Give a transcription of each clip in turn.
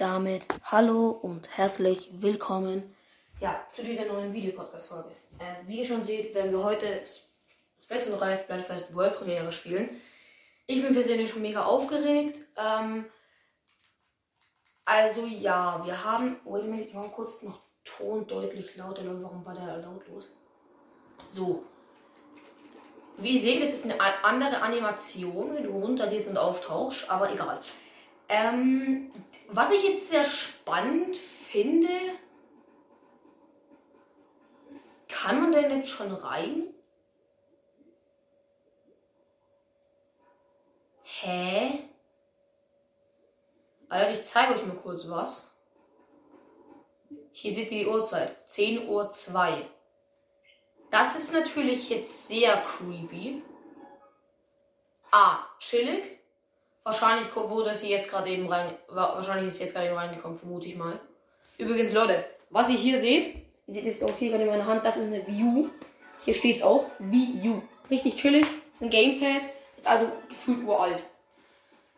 damit hallo und herzlich willkommen ja, zu dieser neuen Videopodcast-Folge. Äh, wie ihr schon seht, werden wir heute Splatoon 3 Splatfest World Premiere spielen. Ich bin persönlich schon mega aufgeregt. Ähm, also ja, wir haben. Wait a minute, mache kurz noch Ton deutlich lauter. Warum war der lautlos? So. Wie ihr seht, es ist eine andere Animation, wenn du runtergehst und auftauchst, aber egal. Ähm, was ich jetzt sehr spannend finde, kann man denn jetzt schon rein? Hä? Alter, ich zeige euch mal kurz was. Hier seht ihr die Uhrzeit. 10.02 Uhr. Das ist natürlich jetzt sehr creepy. Ah, chillig. Wahrscheinlich wurde sie jetzt gerade eben rein. Wahrscheinlich ist sie jetzt gerade eben reingekommen, vermute ich mal. Übrigens, Leute, was ihr hier seht, ihr seht jetzt auch hier gerade in meiner Hand, das ist eine View. Hier steht es auch, View. Richtig chillig, ist ein Gamepad, ist also gefühlt uralt.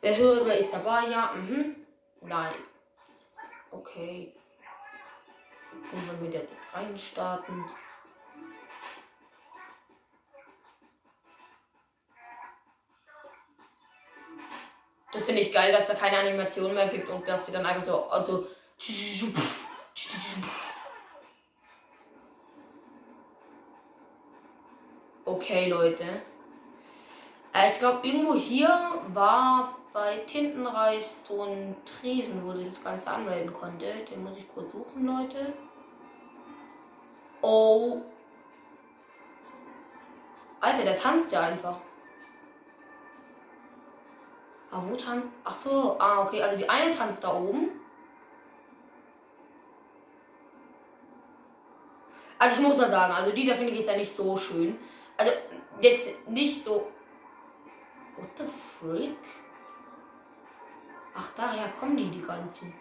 Wer hört, wer ist dabei? Ja, mhm. Nein. Okay. Und wir wieder reinstarten. Das finde ich geil, dass da keine Animation mehr gibt und dass sie dann einfach so, also. Okay, Leute. Äh, ich glaube, irgendwo hier war bei Tintenreis so ein Tresen, wo sie das Ganze anmelden konnte. Den muss ich kurz suchen, Leute. Oh. Alter, der tanzt ja einfach. Ah, wo tanzt. Ach so, ah, okay. Also die eine tanzt da oben. Also ich muss mal sagen, also die da finde ich jetzt ja nicht so schön. Also jetzt nicht so. What the frick? Ach, daher kommen die, die ganzen.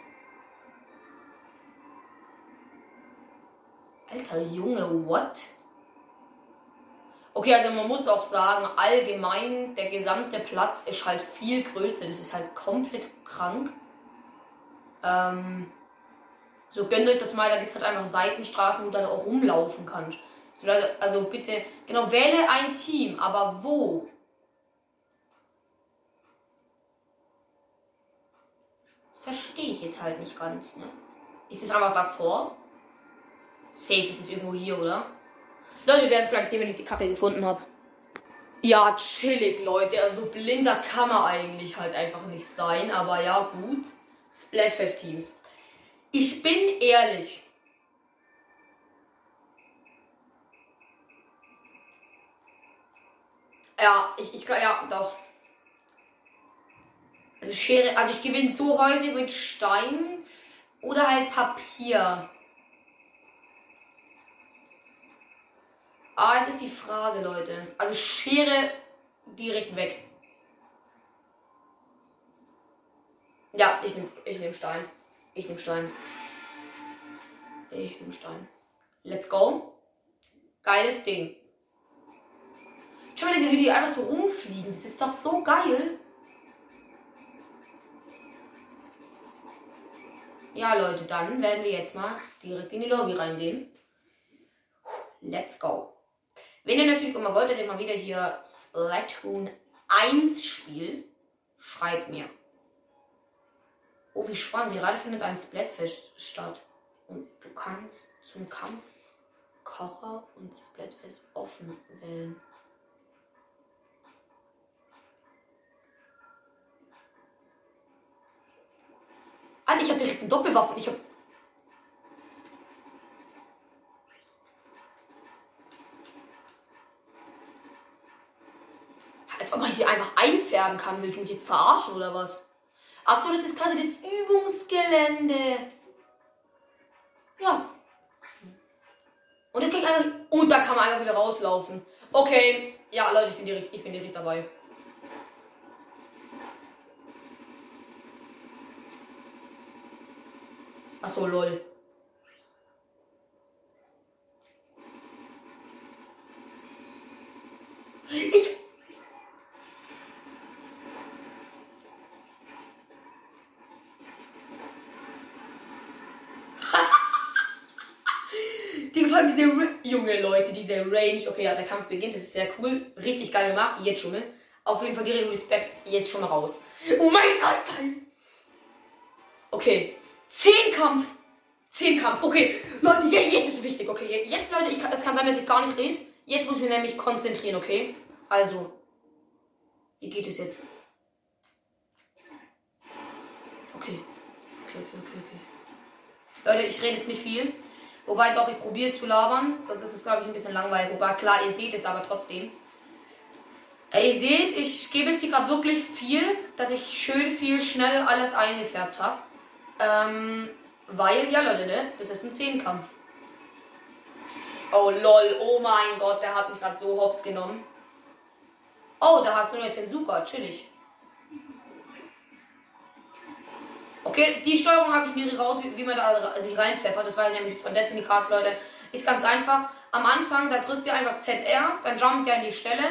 Alter Junge, what? Okay, also man muss auch sagen, allgemein, der gesamte Platz ist halt viel größer. Das ist halt komplett krank. Ähm, so gönnt euch das mal, da gibt es halt einfach Seitenstraßen, wo du dann auch rumlaufen kannst. So, also bitte, genau, wähle ein Team, aber wo? Das verstehe ich jetzt halt nicht ganz, ne? Ist es einfach davor? Safe ist es irgendwo hier, oder? Leute, wir werden es gleich sehen, wenn ich die Kacke gefunden habe. Ja, chillig, Leute. Also blinder kann man eigentlich halt einfach nicht sein. Aber ja, gut. Splatfest-Teams. Ich bin ehrlich. Ja, ich, ich ja, doch. Also Schere, also ich gewinne so häufig mit Stein oder halt Papier. Ah, jetzt ist die Frage, Leute. Also Schere direkt weg. Ja, ich nehme ich nehm Stein. Ich nehme Stein. Ich nehme Stein. Let's go. Geiles Ding. Schau mal, wie die einfach so rumfliegen. Das ist doch so geil. Ja, Leute, dann werden wir jetzt mal direkt in die Lobby reingehen. Let's go. Wenn ihr natürlich immer wollt, dass ich mal wieder hier Splatoon 1 spiele, schreibt mir. Oh, wie spannend. Gerade findet ein Splatfest statt. Und du kannst zum Kampf Kocher und Splatfest offen wählen. Alter, ich habe direkt eine Doppelwaffe. Ich habe Als ob man hier einfach einfärben kann. Willst du mich jetzt verarschen oder was? Achso, das ist quasi das Übungsgelände. Ja. Und jetzt kann ich einfach. Und da kann man einfach wieder rauslaufen. Okay. Ja, Leute, ich bin direkt, ich bin direkt dabei. Achso, lol. Ich vor allem diese Ra junge Leute, diese Range. Okay, ja, der Kampf beginnt. Das ist sehr cool. Richtig geil gemacht. Jetzt schon mal. Auf jeden Fall direkt Respekt. Jetzt schon mal raus. Oh mein Gott, geil. Okay. Zehn Kampf. Zehn Kampf. Okay. Leute, jetzt ist es wichtig. Okay, jetzt, Leute, ich es kann sein, dass ich gar nicht rede. Jetzt muss ich mich nämlich konzentrieren, okay? Also. Wie geht es jetzt? Okay. Okay, okay, okay, okay. Leute, ich rede jetzt nicht viel. Wobei doch, ich probiere zu labern. Sonst ist es, glaube ich, ein bisschen langweilig. Wobei, klar, ihr seht es aber trotzdem. Ihr seht, ich gebe jetzt hier gerade wirklich viel, dass ich schön viel schnell alles eingefärbt habe. Ähm, weil, ja Leute, ne? Das ist ein Zehnkampf. Oh lol, oh mein Gott, der hat mich gerade so hops genommen. Oh, da hat so eine Tensuka, chillig. Okay, die Steuerung habe ich nie raus, wie, wie man da sich reinpfeffert. Das war nämlich von Destiny Cast, Leute. Ist ganz einfach. Am Anfang, da drückt ihr einfach ZR, dann jumpt ihr an die Stelle.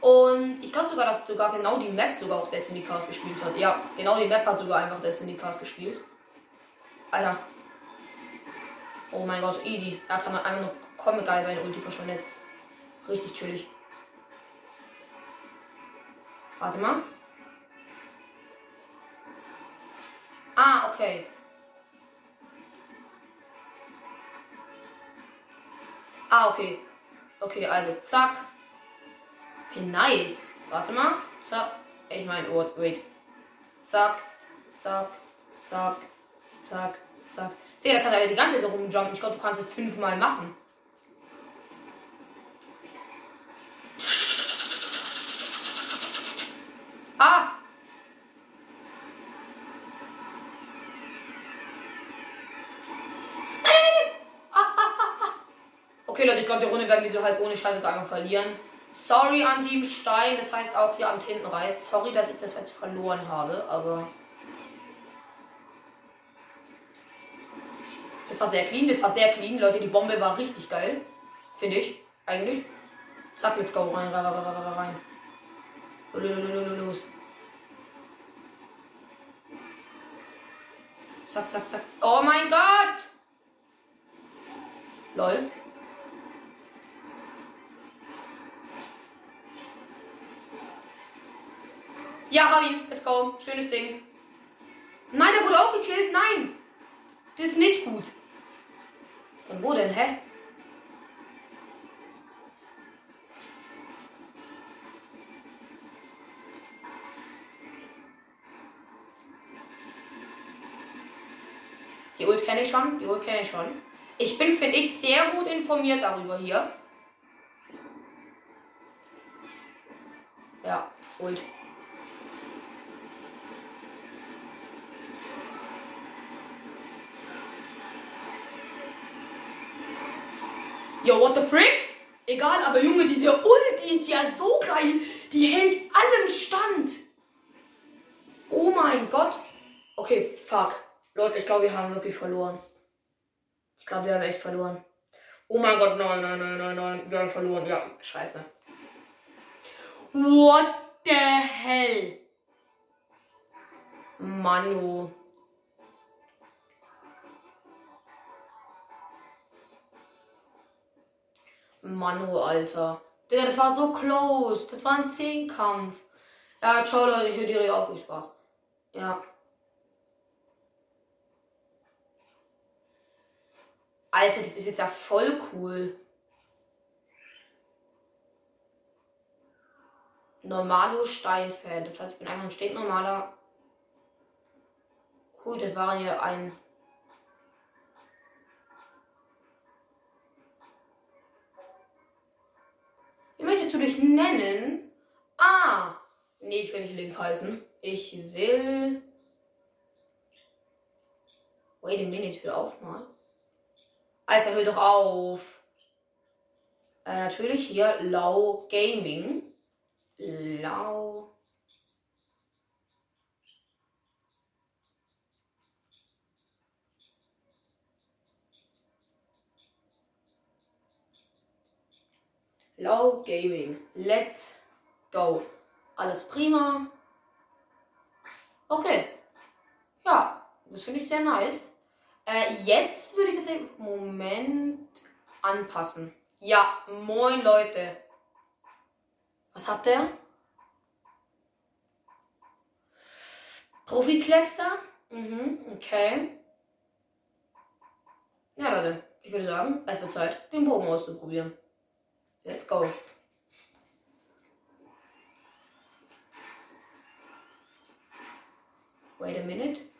Und ich glaube sogar, dass sogar genau die Map sogar auch Destiny Cast gespielt hat. Ja, genau die Map hat sogar einfach Destiny Cast gespielt. Alter. Oh mein Gott, easy. Da kann man einfach noch Comic geil sein, Ulti verschwendet. Richtig chillig. Warte mal. Ah, okay. Ah, okay. Okay, also zack. Okay, nice. Warte mal. Zack. Ich meine, oh, wait. Zack, zack, zack, zack, zack. Digga, da kann ja die ganze Zeit rumjumpen. Ich glaube, du kannst es fünfmal machen. Ah! Okay, Leute, ich glaube, die Runde werden wir so halt ohne einfach verlieren. Sorry an Team Stein, das heißt auch hier am Tintenreis. Sorry, dass ich das jetzt verloren habe, aber. Das war sehr clean, das war sehr clean, Leute. Die Bombe war richtig geil. Finde ich, eigentlich. Zack, let's go. Rein, rein, rein, rein, rein. Los. Zack, zack, zack. Oh mein Gott! Lol. Ja, hab ihn. Let's go. Schönes Ding. Nein, der wurde auch gekillt. Nein. Das ist nicht gut. Von wo denn, hä? Die Ult kenne ich schon. Die Ult kenne ich schon. Ich bin, finde ich, sehr gut informiert darüber hier. Ja, Ult. Yo, what the frick? Egal, aber Junge, diese Ult die ist ja so geil. Die hält allem stand. Oh mein Gott. Okay, fuck. Leute, ich glaube, wir haben wirklich verloren. Ich glaube, wir haben echt verloren. Oh mein Gott, nein, nein, nein, nein, nein. Wir haben verloren. Ja, scheiße. What the hell? Manu. Manu, Alter. Digga, das war so close. Das war ein Zehnkampf. Ja, ciao Leute, ich höre direkt auf. Viel Spaß. Ja. Alter, das ist jetzt ja voll cool. Normalo Steinfan. Das heißt, ich bin einfach ein stinknormaler. Cool, das war ja ein möchtest du dich nennen? Ah. Nee, ich will nicht Link heißen. Ich will. Wait a minute, hör auf mal. Alter, hör doch auf. Äh, natürlich hier Lau Gaming. Lau. Low Gaming. Let's go. Alles prima. Okay. Ja, das finde ich sehr nice. Äh, jetzt würde ich das. Moment. anpassen. Ja, moin Leute. Was hat der? Profi-Kleckser? Mhm, okay. Ja, Leute, ich würde sagen, es wird Zeit, den Bogen auszuprobieren. Let's go. Wait a minute.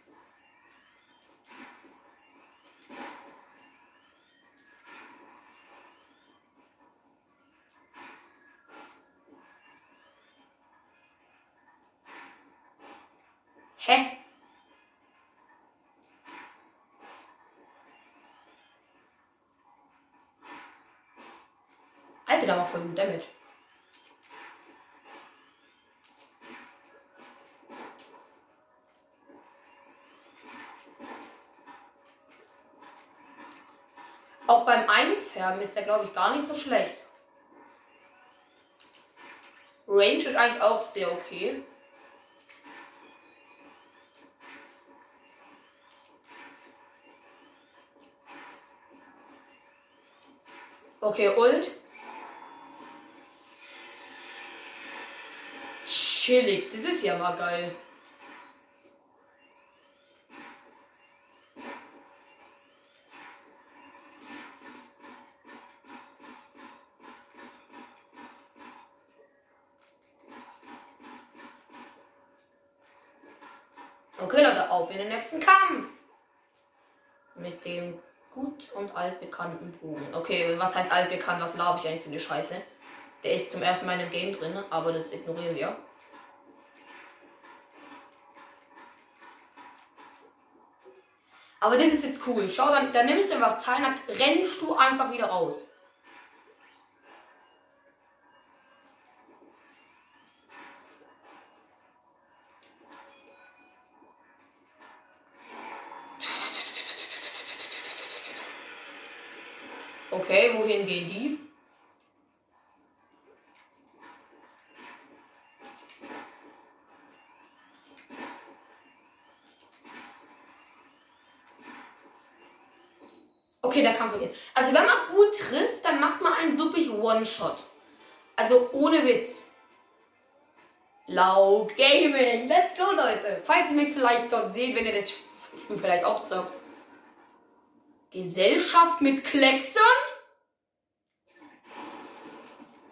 Voll Damage. Auch beim Einfärben ist der, glaube ich, gar nicht so schlecht. Range ist eigentlich auch sehr okay. Okay, Ult. Chillig, das ist ja mal geil. Okay, Leute, auf in den nächsten Kampf. Mit dem gut und altbekannten Bogen. Okay, was heißt altbekannt? Was labe ich eigentlich für eine Scheiße? Der ist zum ersten Mal in dem Game drin, aber das ignorieren wir. Aber das ist jetzt cool. Schau, dann, dann nimmst du einfach teil, dann rennst du einfach wieder raus. Okay, wohin gehen die? Okay, der Kampf beginnt. Also wenn man gut trifft, dann macht man einen wirklich One-Shot. Also ohne Witz. Lau Gaming. Let's go, Leute. Falls ihr mich vielleicht dort seht, wenn ihr das Spiel vielleicht auch zockt. Gesellschaft mit Klecksern?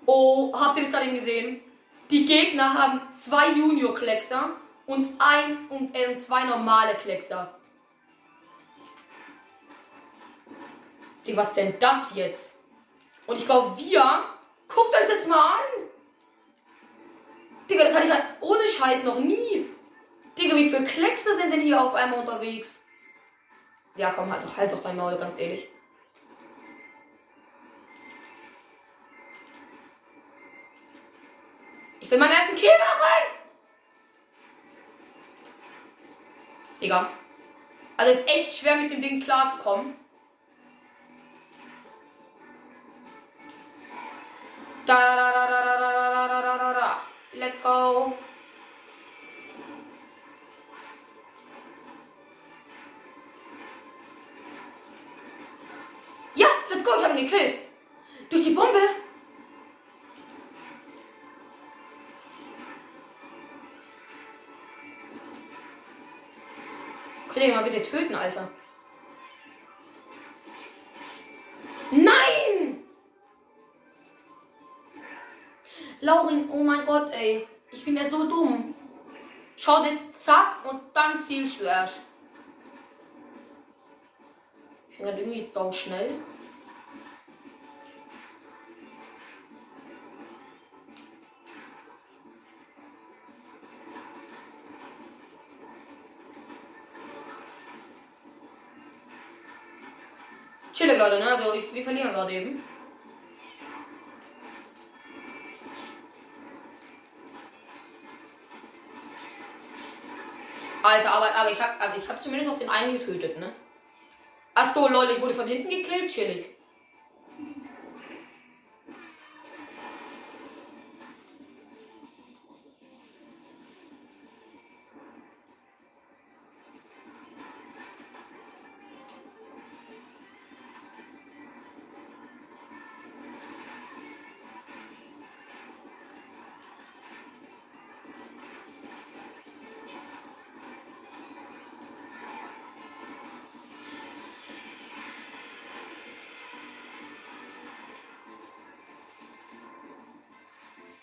Oh, habt ihr das gerade eben gesehen? Die Gegner haben zwei Junior-Kleckser und ein und äh, zwei normale Kleckser. Die, was denn das jetzt? Und ich glaube, wir. Guckt euch das mal an! Digga, das hatte ich halt ohne Scheiß noch nie. Digga, wie viele Kleckser sind denn hier auf einmal unterwegs? Ja, komm, halt doch, halt doch dein Maul, ganz ehrlich. Ich will meinen ersten Kill machen! Digga. Also ist echt schwer mit dem Ding klarzukommen. Da, da, da, da, da, da, da, da, da. Let's go. Ja, let's go, ich habe ihn gekillt. Durch die Bombe. Ihr mal bitte töten, Alter? Oh mein Gott, ey. Ich bin ja so dumm. Schaut jetzt zack und dann erst. Ich bin gerade irgendwie so schnell. Chille gerade, ne? Also ich, wir verlieren gerade eben. Alter, aber, aber ich hab, also ich hab zumindest noch den einen getötet, ne? Ach so, lol, ich wurde von hinten gekillt, chillig.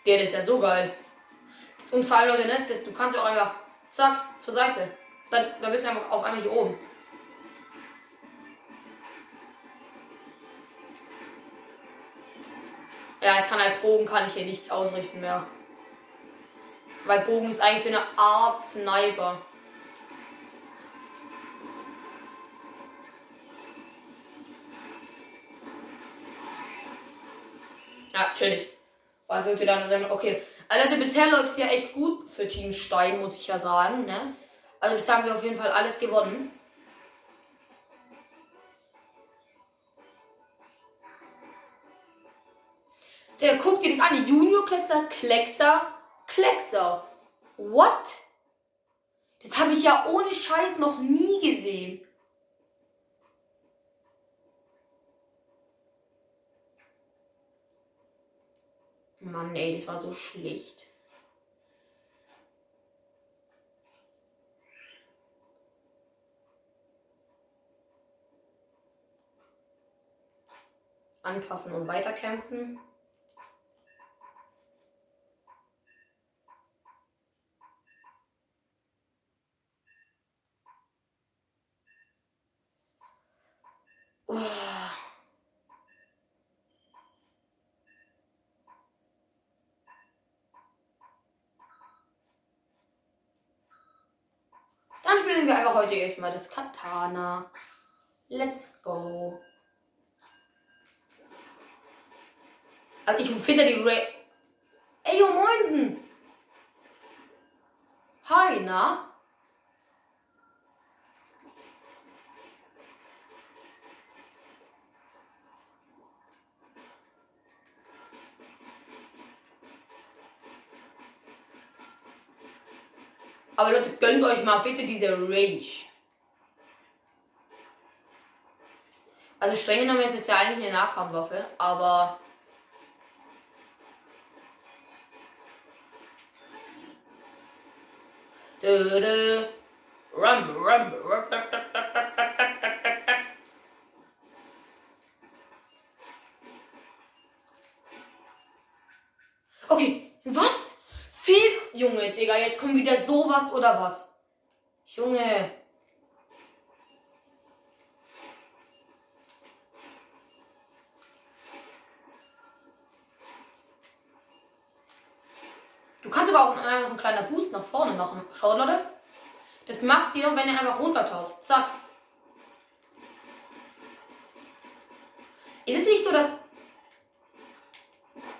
Der ist ja so geil. Und vor allem, Leute, ne, du kannst ja auch einfach, zack, zur Seite. Dann, dann bist du einfach auf einmal hier oben. Ja, ich kann als Bogen kann ich hier nichts ausrichten mehr. Weil Bogen ist eigentlich so eine Art Sniper. Ja, chillig. Was wird dann sagen? Okay. Also bisher läuft es ja echt gut für Team Stein, muss ich ja sagen. Ne? Also bisher haben wir auf jeden Fall alles gewonnen. Der guckt dir das an. Junior Kleckser, Kleckser, Kleckser. What? Das habe ich ja ohne Scheiß noch nie gesehen. Mann, ey, das war so schlecht. Anpassen und weiterkämpfen. wir einfach heute erstmal das Katana. Let's go. Also ich finde die Ray. Ey, yo, Moinsen! Hi, na? Aber Leute, gönnt euch mal bitte diese Range. Also streng genommen ist es ja eigentlich eine Nahkampfwaffe, aber Rum, rum, rum, Okay, was? Junge, Digga, jetzt kommt wieder sowas oder was? Junge. Du kannst aber auch einfach ein kleiner Boost nach vorne machen. Schau, Leute. Das macht ihr, wenn ihr einfach runtertaucht. Zack. Ist es nicht so, dass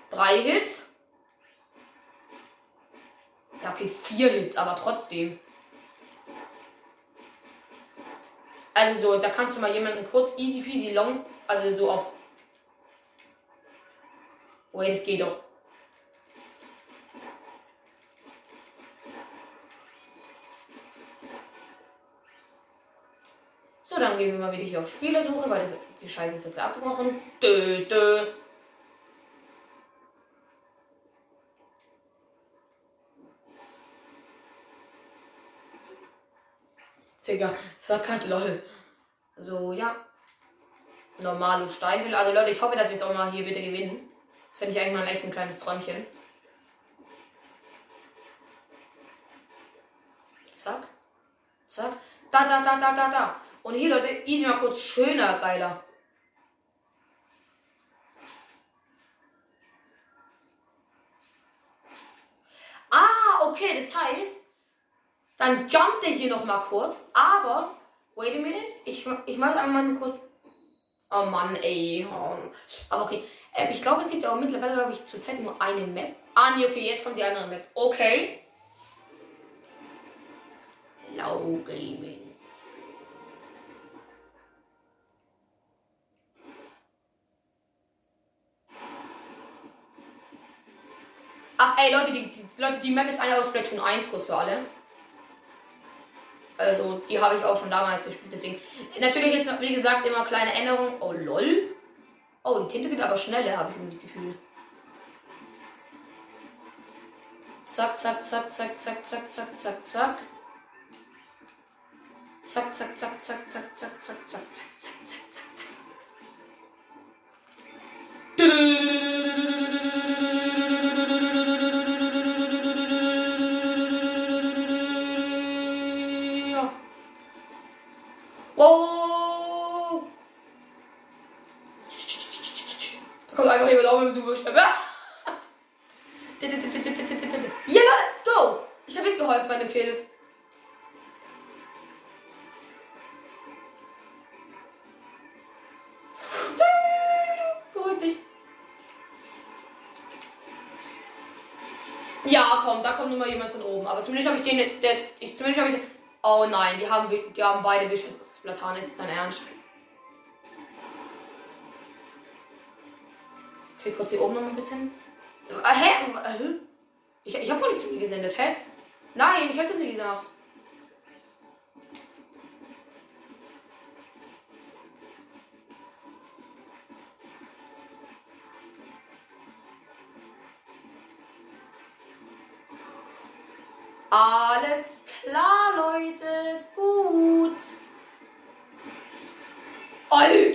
drei Hits ja, okay, vier Hits, aber trotzdem. Also so, da kannst du mal jemanden kurz easy peasy long, also so auf. Wait, es geht doch. So, dann gehen wir mal wieder hier auf Spielersuche, weil das, die Scheiße ist jetzt abgebrochen. Dö, dö. Digga, verkackt, lol. So, ja. Normalo Steinwill. Also Leute, ich hoffe, dass wir jetzt auch mal hier bitte gewinnen. Das finde ich eigentlich mal echt ein kleines Träumchen. Zack. Zack. Da, da, da, da, da, da. Und hier, Leute, easy mal kurz schöner, geiler. Ah, okay, das heißt, dann jumpt er hier noch mal kurz. Aber, wait a minute. Ich, ich mache einmal nur kurz. Oh Mann, ey. Oh. Aber okay. Ähm, ich glaube, es gibt ja auch mittlerweile, glaube ich, zurzeit nur eine Map. Ah, nee, okay, jetzt kommt die andere Map. Okay. Low Gaming. Ach, ey, Leute, die, die, Leute, die Map ist eine aus Splatoon 1, kurz für alle. Also, die habe ich auch schon damals gespielt. Deswegen. Natürlich jetzt, wie gesagt, immer kleine Änderungen. Oh, lol. Oh, die Tinte geht aber schneller, habe ich irgendwie das Gefühl. Zack, zack, zack, zack, zack, zack, zack, zack, zack. Zack, zack, zack, zack, zack, zack, zack, zack, zack, zack, zack, zack, zack. Ja, komm, da kommt mal jemand von oben. Aber zumindest habe ich den, der, ich, zumindest habe ich, oh nein, die haben, die haben beide Vicious Platan, ist dein Ernst? Okay, kurz hier oben noch ein bisschen. Äh, hä? Äh, ich, ich habe gar nicht zu mir gesendet, hä? Nein, ich habe das nicht gesagt.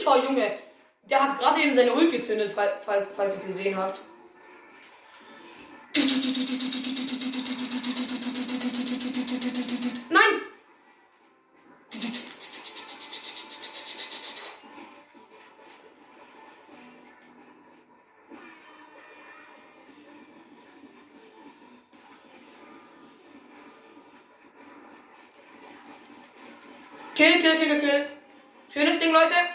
Alter, Junge. Der hat gerade eben seine Ult gezündet, falls, falls, falls ihr es gesehen habt. Nein! Kill, kill, kill, kill. Schönes Ding, Leute.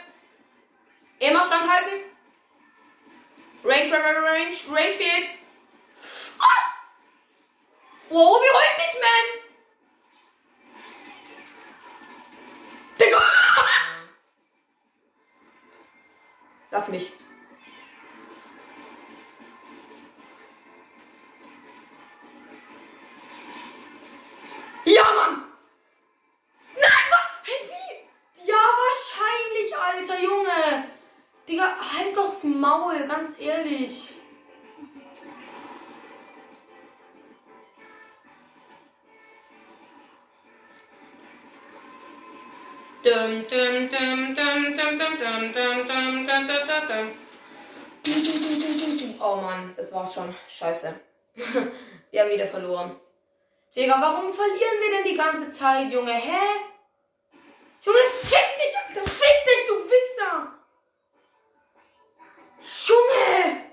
Range, Range, Range, fehlt. Ah! Wow, beruhig dich, man! Digga! Lass mich. Scheiße. Wir haben wieder verloren. Digga, warum verlieren wir denn die ganze Zeit, Junge? Hä? Junge, fick dich, Alter! Fick dich, du Wichser! Junge!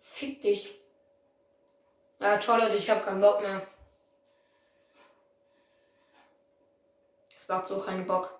Fick dich. Ja, Charlotte, ich hab keinen Bock mehr. Es macht so keinen Bock.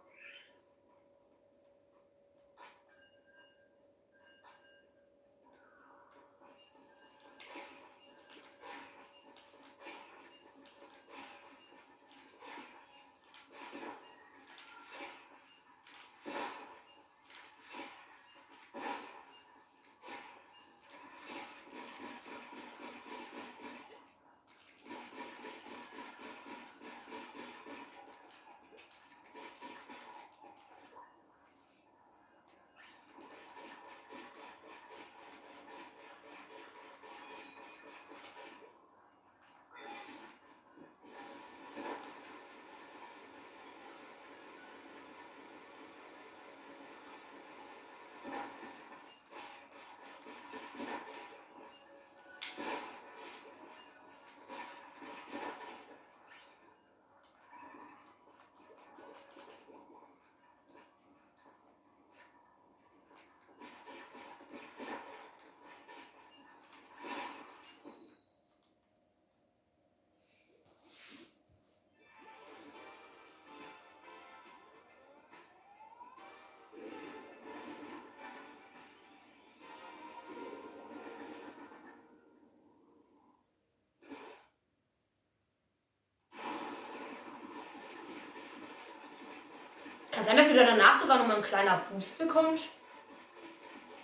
Kann sein, dass du danach sogar noch mal einen kleiner Boost bekommst.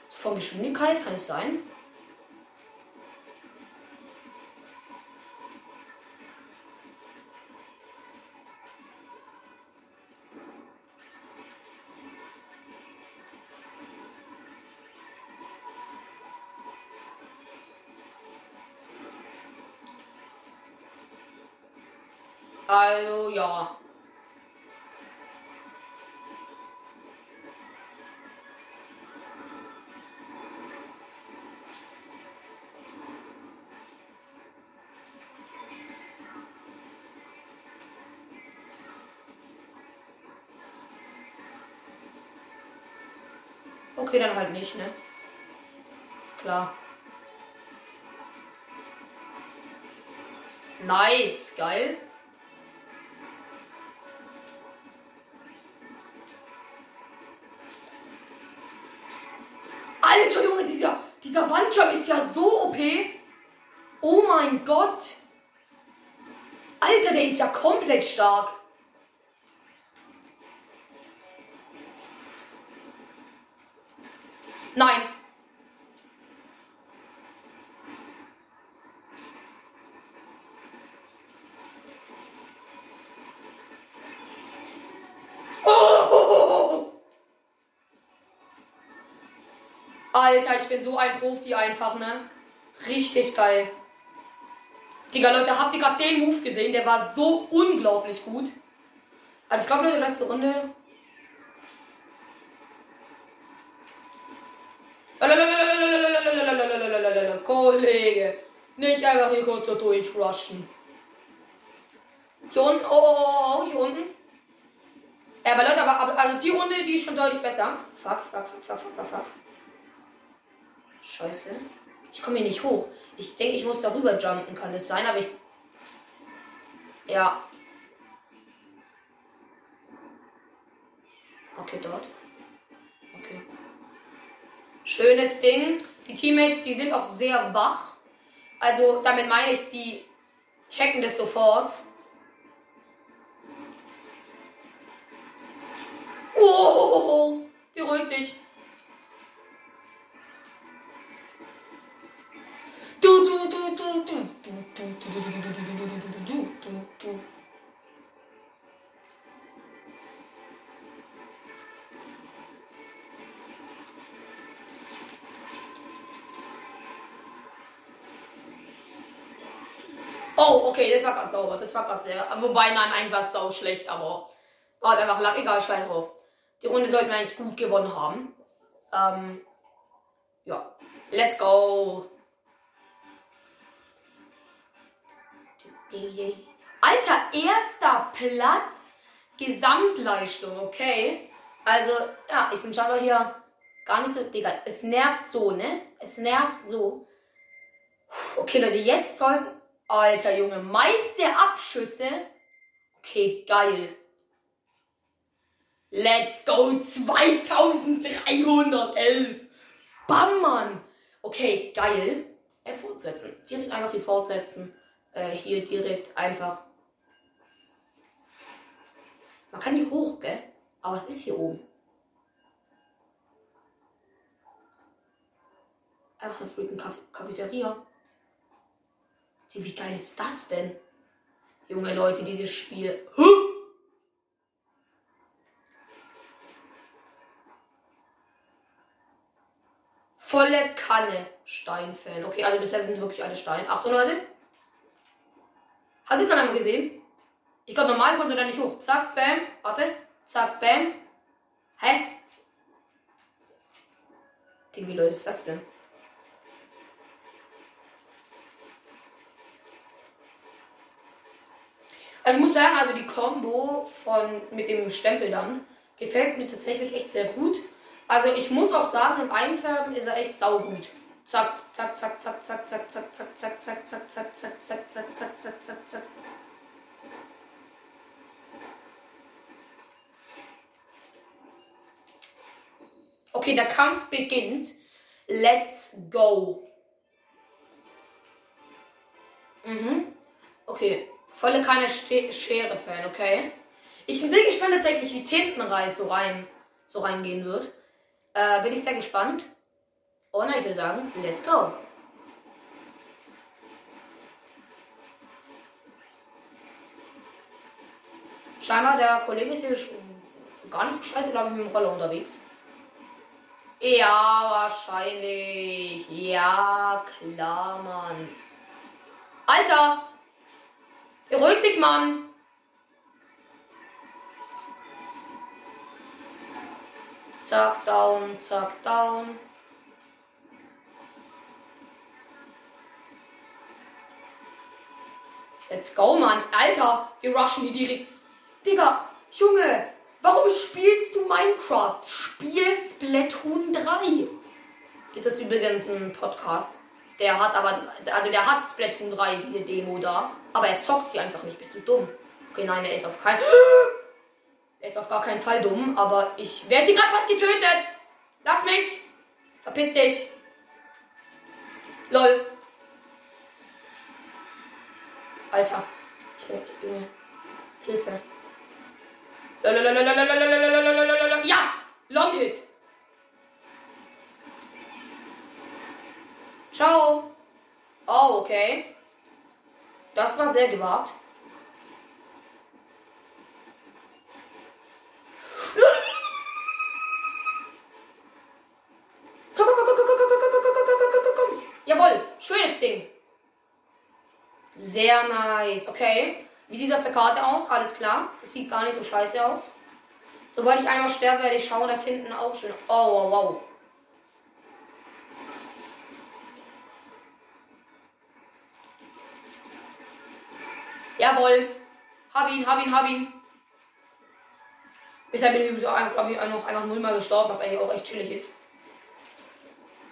So von Geschwindigkeit, kann es sein? Also, ja. Okay, dann halt nicht, ne? Klar. Nice, geil. Alter Junge, dieser, dieser Wandjob ist ja so OP. Oh mein Gott. Alter, der ist ja komplett stark. Nein. Oh! Alter, ich bin so ein Profi einfach, ne? Richtig geil. Digga, Leute, habt ihr gerade den Move gesehen? Der war so unglaublich gut. Also ich glaube, Leute, letzte Runde. Kollege. Nicht einfach hier kurz so durchrushen. Hier unten, oh, oh, oh, oh, hier unten. Ja, aber Leute, aber, also die Runde, die ist schon deutlich besser. Fuck, fuck, fuck, fuck, fuck, fuck. Scheiße. Ich komme hier nicht hoch. Ich denke, ich muss darüber jumpen, kann es sein, aber ich. Ja. Okay, dort. Schönes Ding. Die Teammates, die sind auch sehr wach. Also damit meine ich, die checken das sofort. Oh, beruhig dich. Du, du, du, du, du, du, du, du, du, du, du, du, du, du, du, du. Okay, das war gerade sauber. Das war gerade sehr. Wobei, nein, eigentlich war es sau schlecht, aber war halt einfach lang. Egal, scheiß drauf. Die Runde sollten wir eigentlich gut gewonnen haben. Ähm, ja. Let's go. Alter, erster Platz. Gesamtleistung, okay. Also, ja, ich bin scheinbar hier gar nicht so. Digga, es nervt so, ne? Es nervt so. Okay, Leute, jetzt sollten. Alter Junge, meiste Abschüsse. Okay, geil. Let's go 2311. Bam, Mann. Okay, geil. Äh, fortsetzen. Direkt einfach hier fortsetzen. Äh, hier direkt einfach. Man kann hier hoch, gell? Aber was ist hier oben? Einfach eine freaking Caf Cafeteria. Wie geil ist das denn? Junge Leute, dieses Spiel. Huh! Volle Kanne Steinfan. Okay, alle bisher sind wirklich alle Stein. Achtung, Leute. Hat ihr dann einmal gesehen? Ich glaube, normal kommt er da nicht hoch. Zack, bam. Warte. Zack, bam. Hä? Wie Leute ist das denn? Also ich muss sagen, also die Combo von mit dem Stempel dann gefällt mir tatsächlich echt sehr gut. Also ich muss auch sagen, im Einfärben ist er echt saugut. Zack, zack, zack, zack, zack, zack, zack, zack, zack, zack, zack, zack, zack, zack, zack, zack, zack, zack, zack. Okay, der Kampf beginnt. Let's go. Mhm. Okay. Volle keine Schere-Fan, okay? Ich bin sehr gespannt tatsächlich, wie Tintenreis so rein so reingehen wird. Äh, bin ich sehr gespannt. Und ich würde sagen, let's go. Scheinbar der Kollege ist hier gar nicht so scheiße, glaube ich, mit dem Roller unterwegs. Ja, wahrscheinlich. Ja, klar, Mann. Alter! Beruhig dich, Mann! Zack, down, zack, down. Let's go, Mann. Alter, wir rushen die direkt. Digga, Junge, Warum spielst du Minecraft? Spiel Splatoon 3. Jetzt ist übrigens ein Podcast. Der hat aber, also der hat Splatoon 3, diese Demo da. Aber er zockt sie einfach nicht. Bist du dumm? Okay, nein, er ist auf keinen Er ist auf gar keinen Fall dumm, aber ich werde die gerade fast getötet. Lass mich. Verpiss dich. Lol. Alter. Ich bin, Junge. Hilfe. Ja! Long Hit! Ciao! Oh, okay. Das war sehr gewagt. Jawohl, schönes Ding. Sehr nice. Okay. Wie sieht es auf der Karte aus? Alles klar. Das sieht gar nicht so scheiße aus. Sobald ich einmal sterbe, werde ich schauen, dass hinten auch schön. Oh, wow, wow. Jawohl. Hab ihn, hab ihn, hab ihn. Bisher bin ich, glaube ich, noch einfach nullmal gestorben, was eigentlich auch echt chillig ist.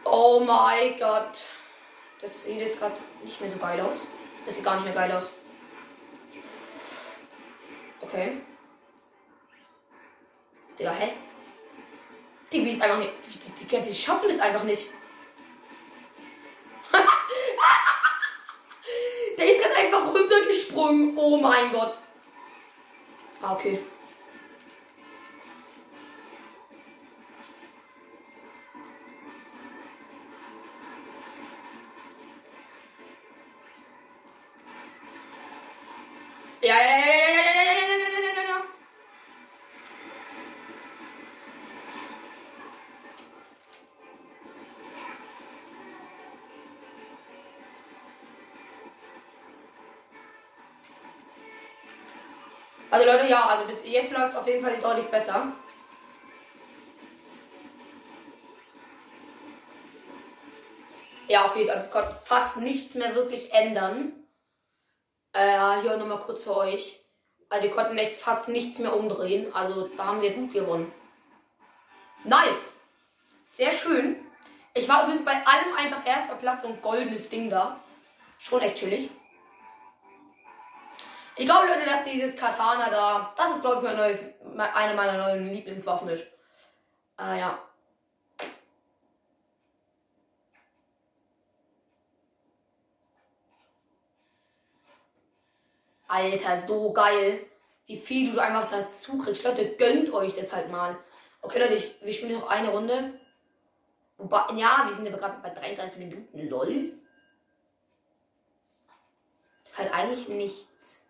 Oh mein Gott. Das sieht jetzt gerade nicht mehr so geil aus. Das sieht gar nicht mehr geil aus. Okay. Digga, hä? Die ist einfach nicht. Die, die, die, die schaffen das einfach nicht. Der ist gerade einfach runtergesprungen. Oh mein Gott. Ah, okay. Ja, ja, ja, Also Leute, ja, also bis jetzt läuft es auf jeden Fall deutlich besser. Ja, okay, da kann fast nichts mehr wirklich ändern. Äh, hier nochmal kurz für euch. Also, wir konnten echt fast nichts mehr umdrehen. Also, da haben wir gut gewonnen. Nice. Sehr schön. Ich war übrigens bei allem einfach erster Platz und goldenes Ding da. Schon echt chillig. Ich glaube, Leute, dass dieses Katana da, das ist, glaube ich, mein neues, eine meiner neuen Lieblingswaffen ist. Äh, ja. Alter, so geil. Wie viel du einfach dazu kriegst. Leute, gönnt euch das halt mal. Okay, Leute, ich, wir spielen noch eine Runde. Wobei, ja, wir sind aber gerade bei 33 Minuten. Lol. Das ist halt eigentlich nichts.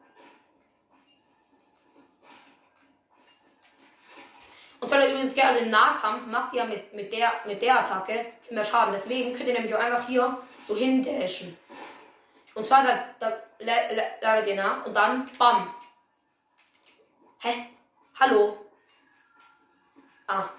Und zwar übrigens also im Nahkampf macht ihr mit, mit, der, mit der Attacke viel mehr Schaden. Deswegen könnt ihr nämlich auch einfach hier so hindashen. Und zwar, da, da ladet ihr nach und dann BAM. Hä? Hallo? Ah.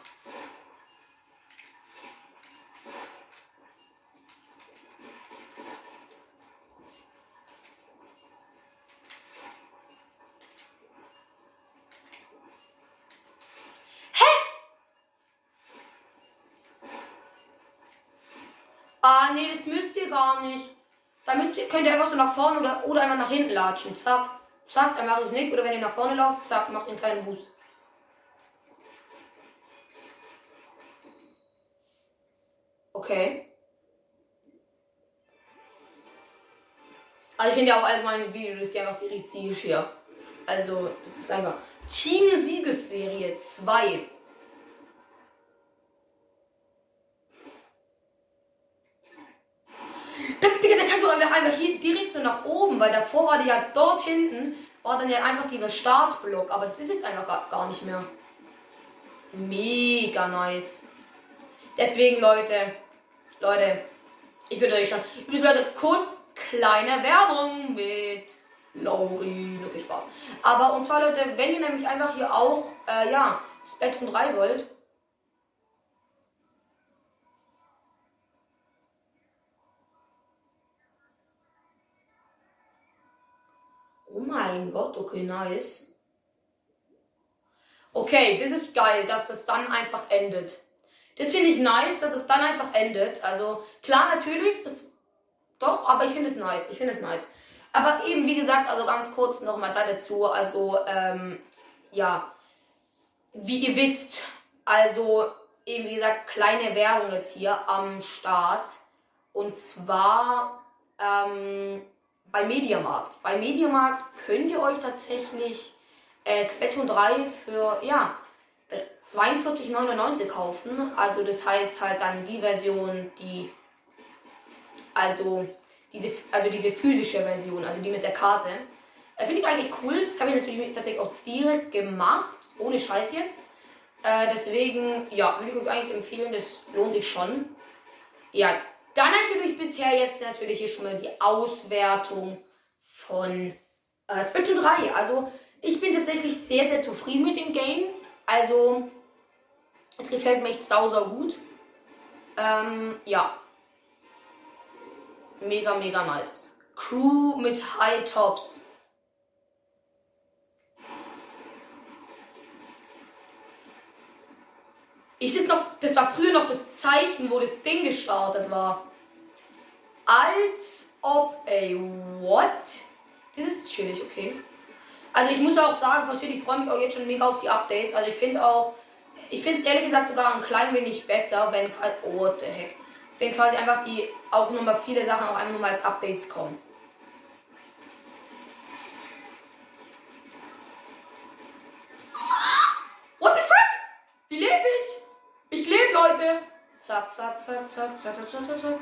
Nee, das müsst ihr gar nicht. Da müsst ihr, könnt ihr einfach so nach vorne oder, oder einfach nach hinten latschen. Zack. Zack, dann macht es nicht. Oder wenn ihr nach vorne lauft, zack, macht einen kleinen Boost. Okay. Also ich finde ja auch allgemein im Video, das ist ja einfach die richtige hier. Also, das ist einfach Team Siegesserie 2. einfach hier direkt so nach oben, weil davor war die ja dort hinten, war dann ja einfach dieser Startblock, aber das ist jetzt einfach gar, nicht mehr. Mega nice. Deswegen, Leute, Leute, ich würde euch schon. Übrigens, Leute, kurz kleine Werbung mit Laurin. Okay, Spaß. Aber und zwar, Leute, wenn ihr nämlich einfach hier auch, äh, ja, Spectrum 3 wollt, Oh mein Gott, okay, nice. Okay, das ist geil, dass das dann einfach endet. Das finde ich nice, dass es dann einfach endet. Also klar, natürlich, das doch, aber ich finde es nice. Ich finde es nice. Aber eben, wie gesagt, also ganz kurz nochmal da dazu. Also, ähm, ja, wie ihr wisst, also eben, wie gesagt, kleine Werbung jetzt hier am Start. Und zwar ähm, bei Mediamarkt. Bei Mediamarkt könnt ihr euch tatsächlich äh, Splatoon 3 für, ja, 42,99 kaufen. Also das heißt halt dann die Version, die also diese, also diese physische Version, also die mit der Karte. Äh, Finde ich eigentlich cool. Das habe ich natürlich tatsächlich auch direkt gemacht, ohne Scheiß jetzt. Äh, deswegen, ja, würde ich euch eigentlich empfehlen, das lohnt sich schon. Ja, dann natürlich bisher jetzt natürlich hier schon mal die Auswertung von äh, Splatoon 3. Also ich bin tatsächlich sehr, sehr zufrieden mit dem Game. Also es gefällt mir echt sau, sau gut. Ähm, ja. Mega, mega nice. Crew mit High Tops. Ist es noch, das war früher noch das Zeichen, wo das Ding gestartet war. Als ob, ey, what? Das ist chillig, okay. Also ich muss auch sagen, versteht, ich freue mich auch jetzt schon mega auf die Updates. Also ich finde auch, ich finde es ehrlich gesagt sogar ein klein wenig besser, wenn, oh, what the heck, wenn quasi einfach die, auch nochmal viele Sachen auch einfach nur mal als Updates kommen. What the frick? Wie lebe ich? Ich lebe, Leute. Zack, zack, zack, zack, zack, zack, zack, zack.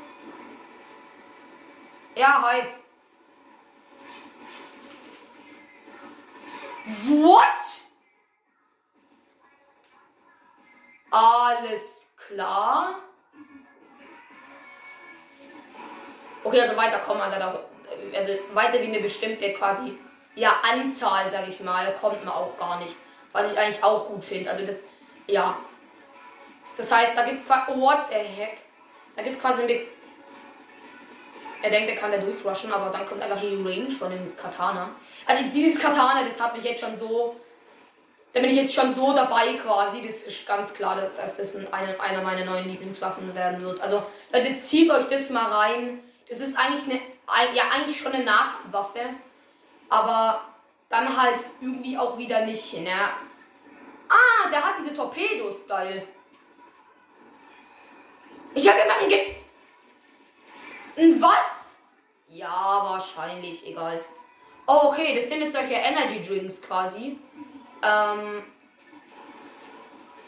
Ja, hi. What? Alles klar. Okay, also weiter kommt man dann auch. Also weiter wie eine bestimmte quasi ja Anzahl, sag ich mal, kommt man auch gar nicht. Was ich eigentlich auch gut finde. Also das, ja. Das heißt, da gibt's quasi. What the heck? Da gibt's quasi ein er denkt, er kann da durchrushen, aber dann kommt einfach die Range von dem Katana. Also dieses Katana, das hat mich jetzt schon so. Da bin ich jetzt schon so dabei quasi. Das ist ganz klar, dass das ein, einer meiner neuen Lieblingswaffen werden wird. Also Leute, zieht euch das mal rein. Das ist eigentlich eine, ja eigentlich schon eine Nachwaffe. Aber dann halt irgendwie auch wieder nicht. Ne? Ah, der hat diese Torpedos, geil. Ich habe immer einen ein was? Ja, wahrscheinlich, egal. Oh, okay, das sind jetzt solche Energy Drinks quasi. Ähm,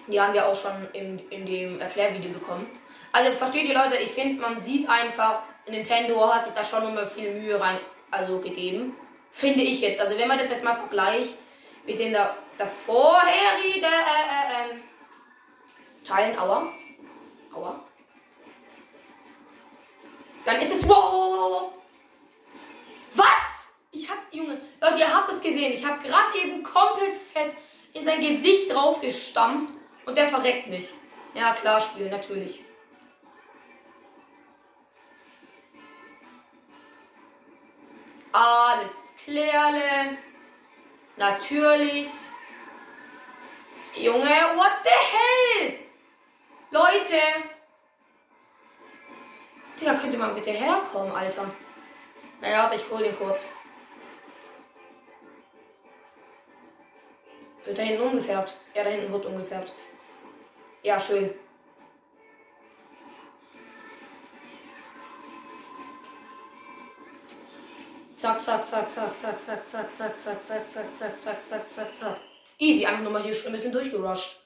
die haben wir auch schon in, in dem Erklärvideo bekommen. Also versteht ihr Leute, ich finde, man sieht einfach, Nintendo hat sich da schon immer viel Mühe rein, also gegeben. Finde ich jetzt. Also wenn man das jetzt mal vergleicht mit den da, der vorherigen äh, äh, äh, Teilen, aua, aua, dann ist es. Wow! Was? Ich hab. Junge, Leute, ihr habt es gesehen. Ich habe gerade eben komplett fett in sein Gesicht draufgestampft und der verreckt nicht. Ja, klar, Spiel, natürlich. Alles klärle. Natürlich. Junge, what the hell? Leute, Digga, könnte mal bitte herkommen, Alter. Naja, warte, ich hol den kurz. Wird da hinten umgefärbt? Ja, da hinten wird umgefärbt. Ja, schön. Zack, zack, zack, zack, zack, zack, zack, zack, zack, zack, zack, zack, zack, zack, zack, zack. Easy, einfach nur mal hier schon ein bisschen durchgerusht.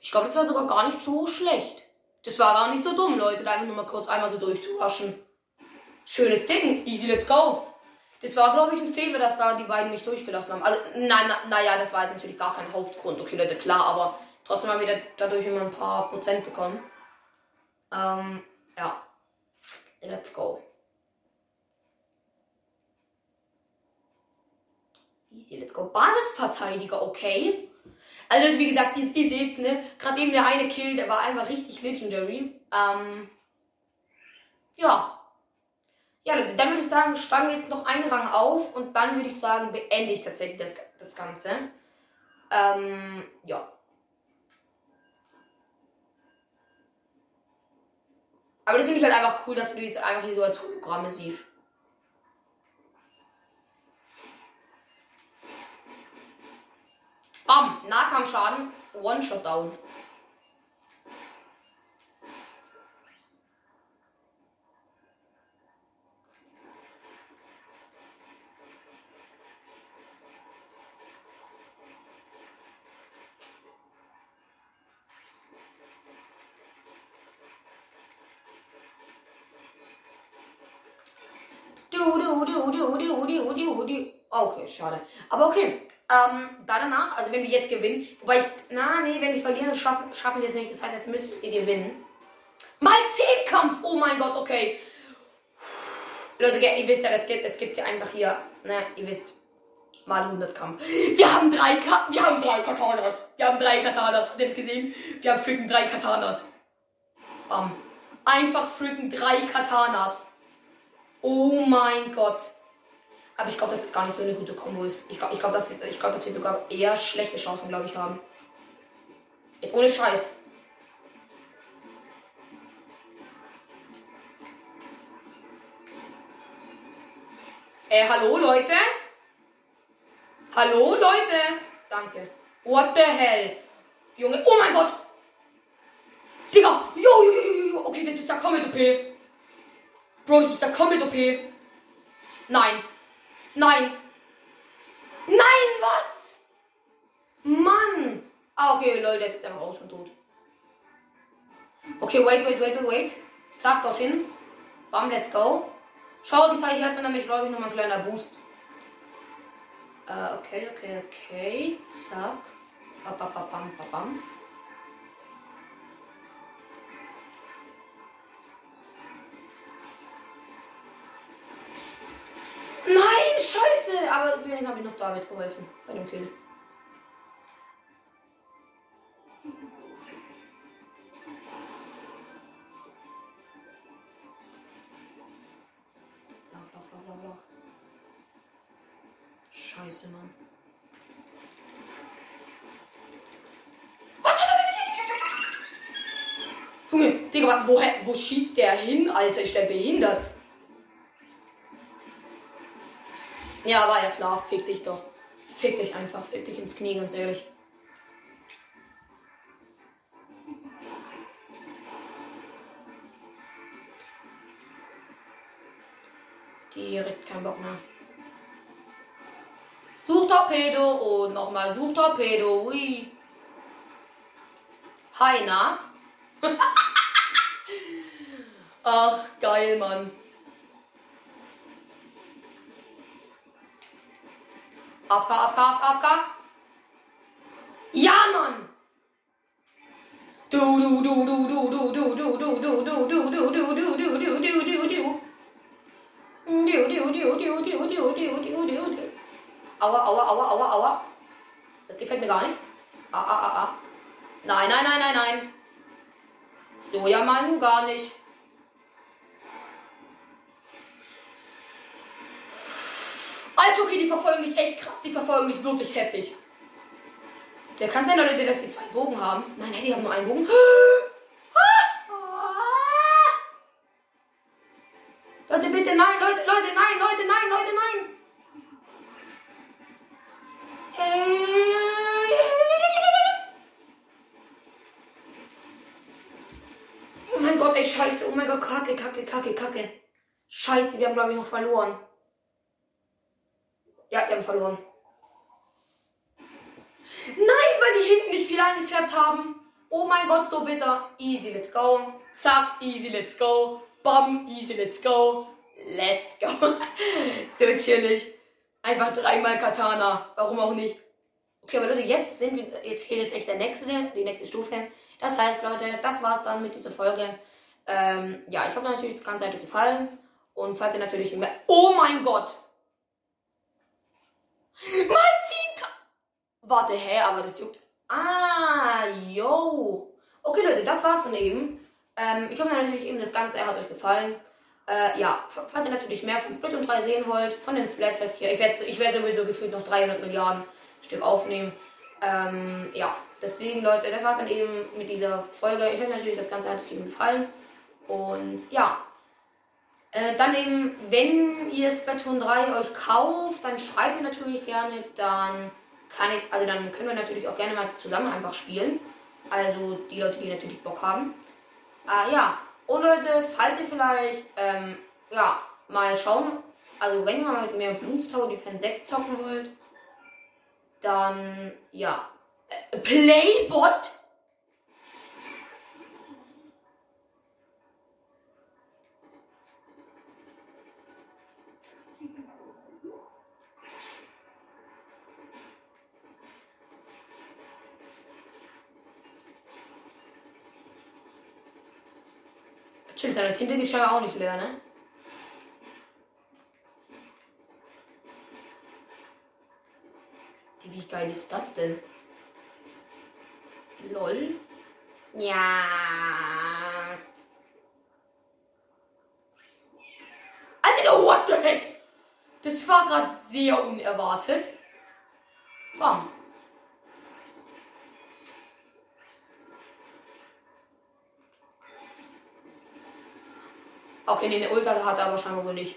Ich glaube, das war sogar gar nicht so schlecht. Das war gar nicht so dumm, Leute, da einfach nur mal kurz einmal so durchzuwaschen. Schönes Ding, easy, let's go. Das war, glaube ich, ein Fehler, dass da die beiden mich durchgelassen haben. Also, nein, na, naja, das war jetzt natürlich gar kein Hauptgrund, okay, Leute, klar, aber trotzdem haben wir dadurch immer ein paar Prozent bekommen. Ähm, ja. Let's go. Easy, let's go. Basisverteidiger, okay. Also wie gesagt, ihr, ihr seht's, ne? Gerade eben der eine Kill, der war einfach richtig legendary. Ähm, ja. Ja, dann würde ich sagen, steigen wir jetzt noch einen Rang auf und dann würde ich sagen, beende ich tatsächlich das, das Ganze. Ähm, ja. Aber das finde ich halt einfach cool, dass du diese einfach hier so als Hologramme siehst. Bam! Nahkampfschaden, One-Shot down. Du, du, du, du, du, du, du, du. Okay, schade. Aber okay. Ähm, danach, also wenn wir jetzt gewinnen, wobei ich, na, nee, wenn wir verlieren, schaffen, schaffen wir es nicht. Das heißt, jetzt müsst ihr gewinnen. Mal 10 Kampf! Oh mein Gott, okay. Leute, ihr wisst ja, es gibt, es gibt ja einfach hier, ne, ihr wisst, mal 100 Kampf. Wir haben drei, Ka wir haben drei Katanas. Wir haben drei Katanas. Habt ihr das gesehen? Wir haben freaking drei Katanas. Bam. Einfach freaking drei Katanas. Oh mein Gott. Aber ich glaube, dass es gar nicht so eine gute Kombo ist. Ich glaube, ich glaub, dass, ich glaub, dass wir sogar eher schlechte Chancen, glaube ich, haben. Jetzt ohne Scheiß. Äh, hallo Leute? Hallo Leute? Danke. What the hell? Junge, oh mein Gott! Digga! Jo, jo, jo, jo, okay, das ist ja Comedy OP. Bro, das ist ja Comedy OP. Nein. Nein. Nein, was? Mann. Ah, okay, lol, der ist jetzt einfach aus und tot. Okay, wait, wait, wait, wait, wait. Zack, dorthin. Bam, let's go. Schaudenzeichen hat man nämlich, glaube ich, nochmal ein kleiner Boost. Äh, okay, okay, okay. Zack. Bam, bam, bam, bam, bam. Scheiße! Aber wenigstens habe ich noch David geholfen bei dem Kill. Lauf, lauf, lauf, lauf, lauf. Scheiße, Mann. Was? Junge, Digga, woher, wo schießt der hin, Alter? Ist der behindert? Ja, war ja klar. Fick dich doch. Fick dich einfach. Fick dich ins Knie, ganz ehrlich. Direkt keinen Bock mehr. Suchtorpedo und nochmal Suchtorpedo. Ui. Hi, na? Ach, geil, Mann. AFK, AFK, AFK, AFK. Ja, Mann! Du, du, du, du, du, du, du, du, du, du, du, du, du, du, du, du, du, du, du, du. Du, du, du, du, du, du, du, du, du, du. Aua, aua, aua, aua, aua. Das gefällt mir gar nicht. Ah, ah, ah, ah. Nein, nein, nein, nein, nein. So ja mal nun gar nicht. Alter, okay, die verfolgen mich echt krass. Die verfolgen mich wirklich heftig. Der kann sein, Leute, dass die zwei Bogen haben. Nein, nein, die haben nur einen Bogen. Leute, bitte, nein, Leute, Leute, nein, Leute, nein, Leute, nein. Oh mein Gott, ey, scheiße. Oh mein Gott, kacke, kacke, kacke, kacke. Scheiße, wir haben, glaube ich, noch verloren. Ja, wir haben verloren. Nein, weil die hinten nicht viel eingefärbt haben. Oh mein Gott, so bitter. Easy, let's go. Zack, easy, let's go. Bam, easy, let's go. Let's go. so chillig. Einfach dreimal Katana. Warum auch nicht? Okay, aber Leute, jetzt sind wir, jetzt geht jetzt echt der nächste, die nächste Stufe. Das heißt, Leute, das war's dann mit dieser Folge. Ähm, ja, ich hoffe natürlich, das Ganze hat euch gefallen. Und falls ihr natürlich mehr. Oh mein Gott! Mal ziehen. Warte, hä, aber das juckt. Ah, yo. Okay, Leute, das war's dann eben. Ähm, ich hoffe natürlich eben, das Ganze hat euch gefallen. Äh, ja, falls ihr natürlich mehr von Splatoon 3 sehen wollt, von dem Splatfest hier, ich werde ich werd sowieso gefühlt noch 300 Milliarden Stück aufnehmen. Ähm, ja, deswegen, Leute, das war's dann eben mit dieser Folge. Ich hoffe natürlich, das Ganze hat euch eben gefallen. Und ja, äh, dann eben, wenn ihr Splatoon 3 euch kauft, dann schreibt ihr natürlich gerne, dann kann ich, also dann können wir natürlich auch gerne mal zusammen einfach spielen. Also die Leute, die natürlich Bock haben. Äh, ja, und Leute, falls ihr vielleicht, ähm, ja, mal schauen, also wenn ihr mal mit mehr Bloons Tower Defense 6 zocken wollt, dann, ja, äh, Playbot Chill, seine Tinte geht scheinbar auch nicht leer, ne? Wie geil ist das denn? Lol. Ja. Alter, what the heck? Das war gerade sehr unerwartet. Bam. Okay, nee, eine Ultra hat er aber scheinbar wohl nicht.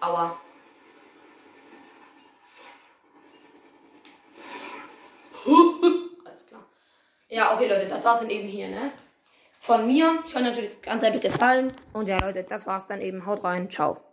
Aua. Alles klar. Ja, okay, Leute, das war's dann eben hier, ne? Von mir. Ich hoffe natürlich, das Ganze hat euch gefallen. Und ja, Leute, das war's dann eben. Haut rein. Ciao.